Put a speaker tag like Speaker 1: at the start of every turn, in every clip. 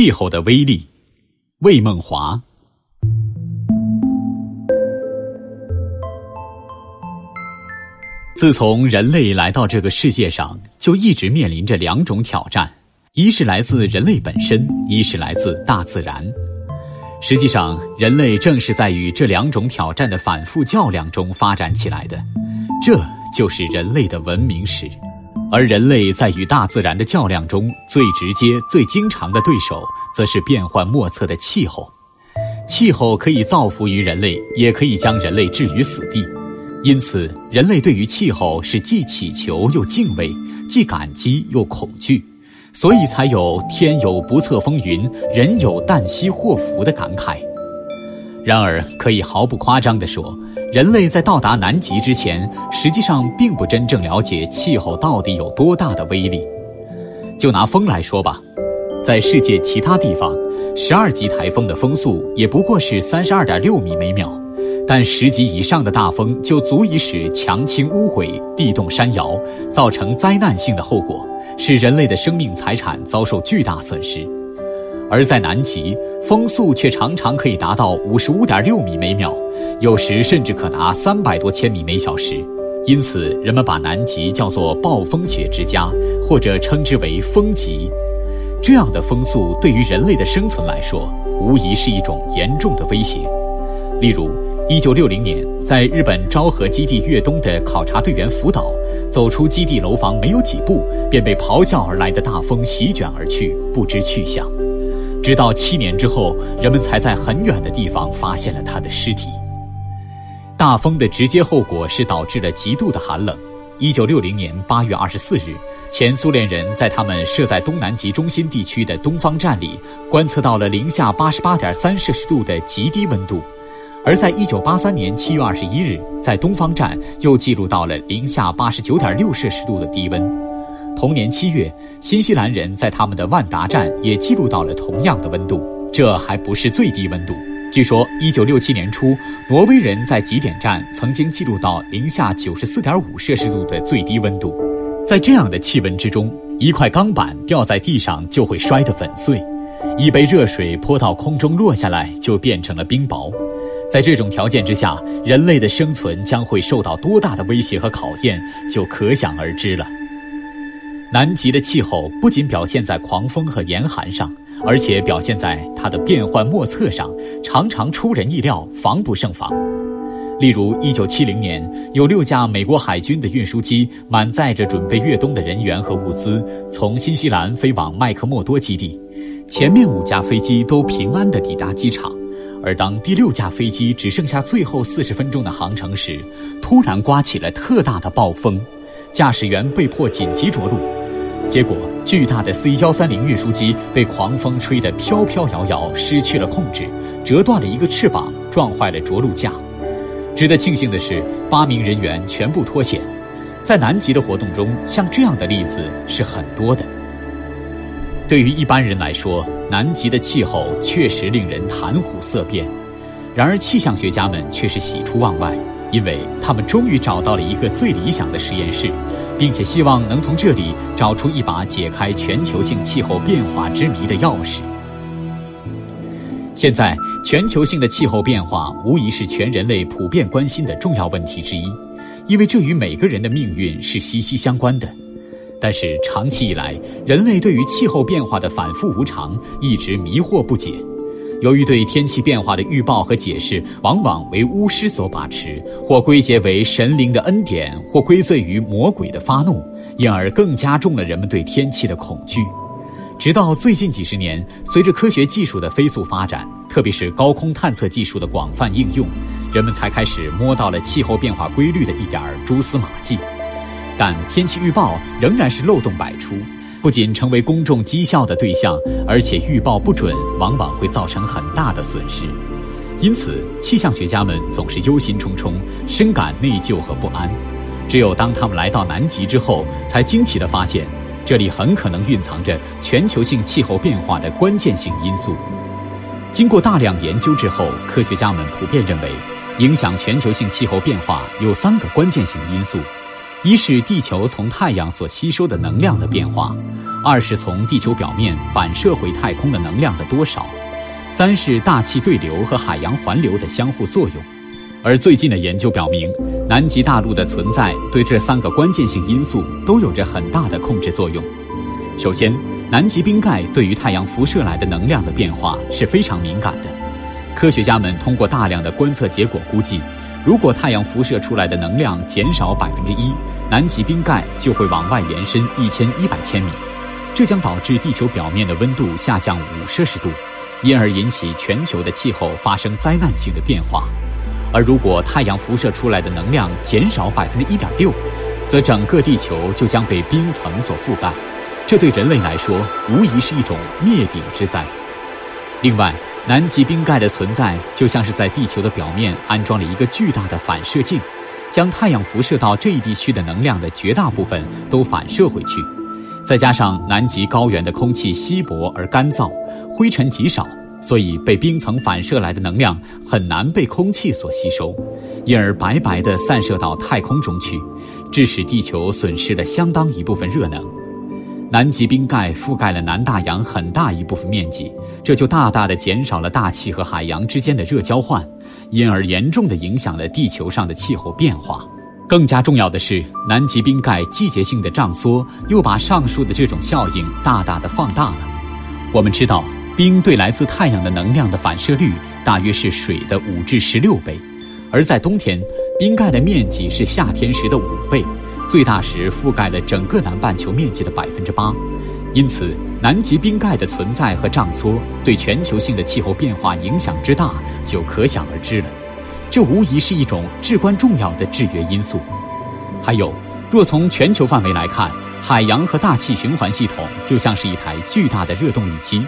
Speaker 1: 气候的威力，魏梦华。自从人类来到这个世界上，就一直面临着两种挑战：一是来自人类本身，一是来自大自然。实际上，人类正是在与这两种挑战的反复较量中发展起来的，这就是人类的文明史。而人类在与大自然的较量中，最直接、最经常的对手，则是变幻莫测的气候。气候可以造福于人类，也可以将人类置于死地。因此，人类对于气候是既祈求又敬畏，既感激又恐惧，所以才有“天有不测风云，人有旦夕祸福”的感慨。然而，可以毫不夸张地说，人类在到达南极之前，实际上并不真正了解气候到底有多大的威力。就拿风来说吧，在世界其他地方，十二级台风的风速也不过是三十二点六米每秒。但十级以上的大风就足以使墙倾屋毁、地动山摇，造成灾难性的后果，使人类的生命财产遭受巨大损失。而在南极，风速却常常可以达到五十五点六米每秒，有时甚至可达三百多千米每小时。因此，人们把南极叫做暴风雪之家，或者称之为风极。这样的风速对于人类的生存来说，无疑是一种严重的威胁。例如，一九六零年，在日本昭和基地越冬的考察队员福岛，走出基地楼房没有几步，便被咆哮而来的大风席卷而去，不知去向。直到七年之后，人们才在很远的地方发现了他的尸体。大风的直接后果是导致了极度的寒冷。一九六零年八月二十四日，前苏联人在他们设在东南极中心地区的东方站里，观测到了零下八十八点三摄氏度的极低温度。而在一九八三年七月二十一日，在东方站又记录到了零下八十九点六摄氏度的低温。同年七月，新西兰人在他们的万达站也记录到了同样的温度。这还不是最低温度。据说，一九六七年初，挪威人在极点站曾经记录到零下九十四点五摄氏度的最低温度。在这样的气温之中，一块钢板掉在地上就会摔得粉碎，一杯热水泼到空中落下来就变成了冰雹。在这种条件之下，人类的生存将会受到多大的威胁和考验，就可想而知了。南极的气候不仅表现在狂风和严寒上，而且表现在它的变幻莫测上，常常出人意料，防不胜防。例如，1970年，有六架美国海军的运输机满载着准备越冬的人员和物资，从新西兰飞往麦克默多基地，前面五架飞机都平安地抵达机场。而当第六架飞机只剩下最后四十分钟的航程时，突然刮起了特大的暴风，驾驶员被迫紧急着陆。结果，巨大的 C 幺三零运输机被狂风吹得飘飘摇摇，失去了控制，折断了一个翅膀，撞坏了着陆架。值得庆幸的是，八名人员全部脱险。在南极的活动中，像这样的例子是很多的。对于一般人来说，南极的气候确实令人谈虎色变，然而气象学家们却是喜出望外，因为他们终于找到了一个最理想的实验室，并且希望能从这里找出一把解开全球性气候变化之谜的钥匙。现在，全球性的气候变化无疑是全人类普遍关心的重要问题之一，因为这与每个人的命运是息息相关的。但是长期以来，人类对于气候变化的反复无常一直迷惑不解。由于对天气变化的预报和解释往往为巫师所把持，或归结为神灵的恩典，或归罪于魔鬼的发怒，因而更加重了人们对天气的恐惧。直到最近几十年，随着科学技术的飞速发展，特别是高空探测技术的广泛应用，人们才开始摸到了气候变化规律的一点蛛丝马迹。但天气预报仍然是漏洞百出，不仅成为公众讥笑的对象，而且预报不准，往往会造成很大的损失。因此，气象学家们总是忧心忡忡，深感内疚和不安。只有当他们来到南极之后，才惊奇地发现，这里很可能蕴藏着全球性气候变化的关键性因素。经过大量研究之后，科学家们普遍认为，影响全球性气候变化有三个关键性因素。一是地球从太阳所吸收的能量的变化，二是从地球表面反射回太空的能量的多少，三是大气对流和海洋环流的相互作用。而最近的研究表明，南极大陆的存在对这三个关键性因素都有着很大的控制作用。首先，南极冰盖对于太阳辐射来的能量的变化是非常敏感的。科学家们通过大量的观测结果估计，如果太阳辐射出来的能量减少百分之一，南极冰盖就会往外延伸一千一百千米，这将导致地球表面的温度下降五摄氏度，因而引起全球的气候发生灾难性的变化。而如果太阳辐射出来的能量减少百分之一点六，则整个地球就将被冰层所覆盖，这对人类来说无疑是一种灭顶之灾。另外，南极冰盖的存在就像是在地球的表面安装了一个巨大的反射镜，将太阳辐射到这一地区的能量的绝大部分都反射回去。再加上南极高原的空气稀薄而干燥，灰尘极少。所以，被冰层反射来的能量很难被空气所吸收，因而白白地散射到太空中去，致使地球损失了相当一部分热能。南极冰盖覆盖了南大洋很大一部分面积，这就大大的减少了大气和海洋之间的热交换，因而严重的影响了地球上的气候变化。更加重要的是，南极冰盖季节性的涨缩又把上述的这种效应大大的放大了。我们知道。冰对来自太阳的能量的反射率大约是水的五至十六倍，而在冬天，冰盖的面积是夏天时的五倍，最大时覆盖了整个南半球面积的百分之八。因此，南极冰盖的存在和胀缩对全球性的气候变化影响之大就可想而知了。这无疑是一种至关重要的制约因素。还有，若从全球范围来看，海洋和大气循环系统就像是一台巨大的热动力机。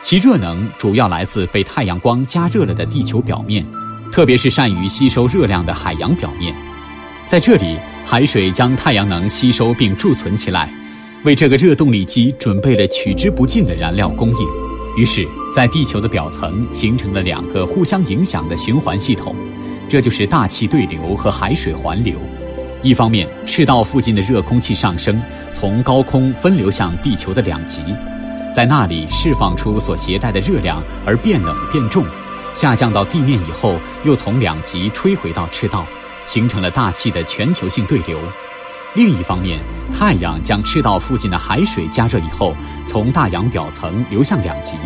Speaker 1: 其热能主要来自被太阳光加热了的地球表面，特别是善于吸收热量的海洋表面。在这里，海水将太阳能吸收并贮存起来，为这个热动力机准备了取之不尽的燃料供应。于是，在地球的表层形成了两个互相影响的循环系统，这就是大气对流和海水环流。一方面，赤道附近的热空气上升，从高空分流向地球的两极。在那里释放出所携带的热量而变冷变重，下降到地面以后，又从两极吹回到赤道，形成了大气的全球性对流。另一方面，太阳将赤道附近的海水加热以后，从大洋表层流向两极，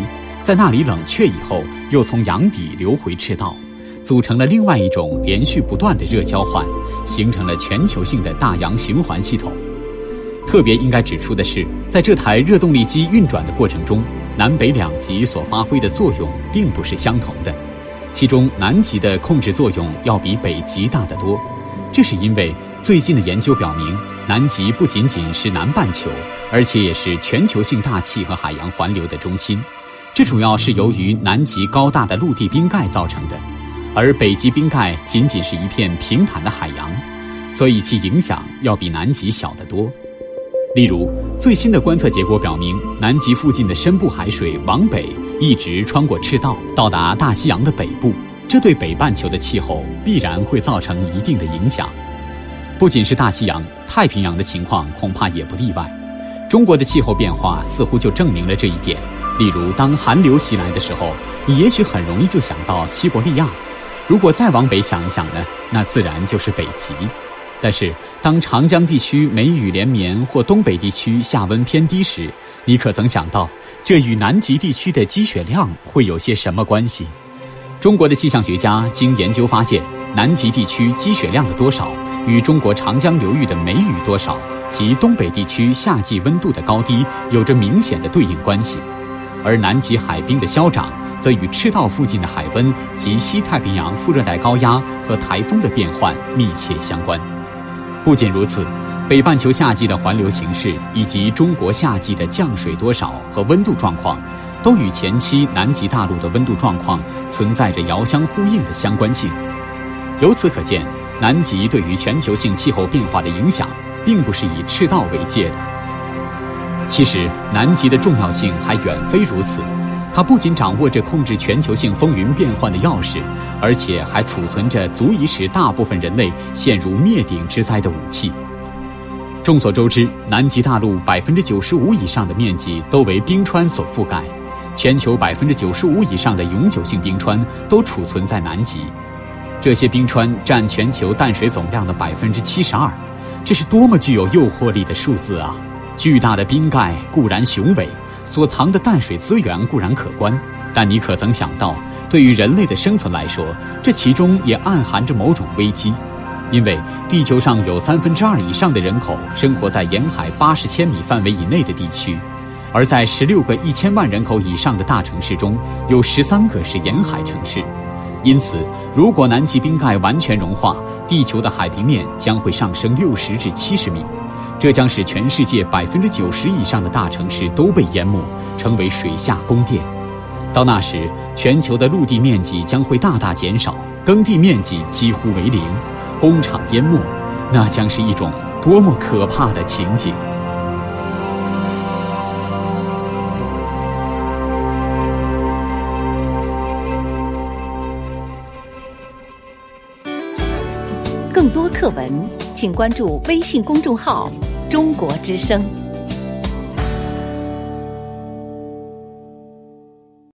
Speaker 1: 在那里冷却以后，又从洋底流回赤道，组成了另外一种连续不断的热交换，形成了全球性的大洋循环系统。特别应该指出的是，在这台热动力机运转的过程中，南北两极所发挥的作用并不是相同的，其中南极的控制作用要比北极大得多。这是因为最近的研究表明，南极不仅仅是南半球，而且也是全球性大气和海洋环流的中心。这主要是由于南极高大的陆地冰盖造成的，而北极冰盖仅仅是一片平坦的海洋，所以其影响要比南极小得多。例如，最新的观测结果表明，南极附近的深部海水往北一直穿过赤道，到达大西洋的北部，这对北半球的气候必然会造成一定的影响。不仅是大西洋，太平洋的情况恐怕也不例外。中国的气候变化似乎就证明了这一点。例如，当寒流袭来的时候，你也许很容易就想到西伯利亚；如果再往北想一想呢，那自然就是北极。但是，当长江地区梅雨连绵或东北地区夏温偏低时，你可曾想到，这与南极地区的积雪量会有些什么关系？中国的气象学家经研究发现，南极地区积雪量的多少与中国长江流域的梅雨多少及东北地区夏季温度的高低有着明显的对应关系，而南极海冰的消长则与赤道附近的海温及西太平洋副热带高压和台风的变换密切相关。不仅如此，北半球夏季的环流形势以及中国夏季的降水多少和温度状况，都与前期南极大陆的温度状况存在着遥相呼应的相关性。由此可见，南极对于全球性气候变化的影响，并不是以赤道为界的。其实，南极的重要性还远非如此。它不仅掌握着控制全球性风云变幻的钥匙，而且还储存着足以使大部分人类陷入灭顶之灾的武器。众所周知，南极大陆百分之九十五以上的面积都为冰川所覆盖，全球百分之九十五以上的永久性冰川都储存在南极。这些冰川占全球淡水总量的百分之七十二，这是多么具有诱惑力的数字啊！巨大的冰盖固然雄伟，所藏的淡水资源固然可观，但你可曾想到，对于人类的生存来说，这其中也暗含着某种危机。因为地球上有三分之二以上的人口生活在沿海八十千米范围以内的地区，而在十六个一千万人口以上的大城市中，有十三个是沿海城市。因此，如果南极冰盖完全融化，地球的海平面将会上升六十至七十米，这将使全世界百分之九十以上的大城市都被淹没，成为水下宫殿。到那时，全球的陆地面积将会大大减少，耕地面积几乎为零。工厂淹没，那将是一种多么可怕的情景！
Speaker 2: 更多课文，请关注微信公众号“中国之声”。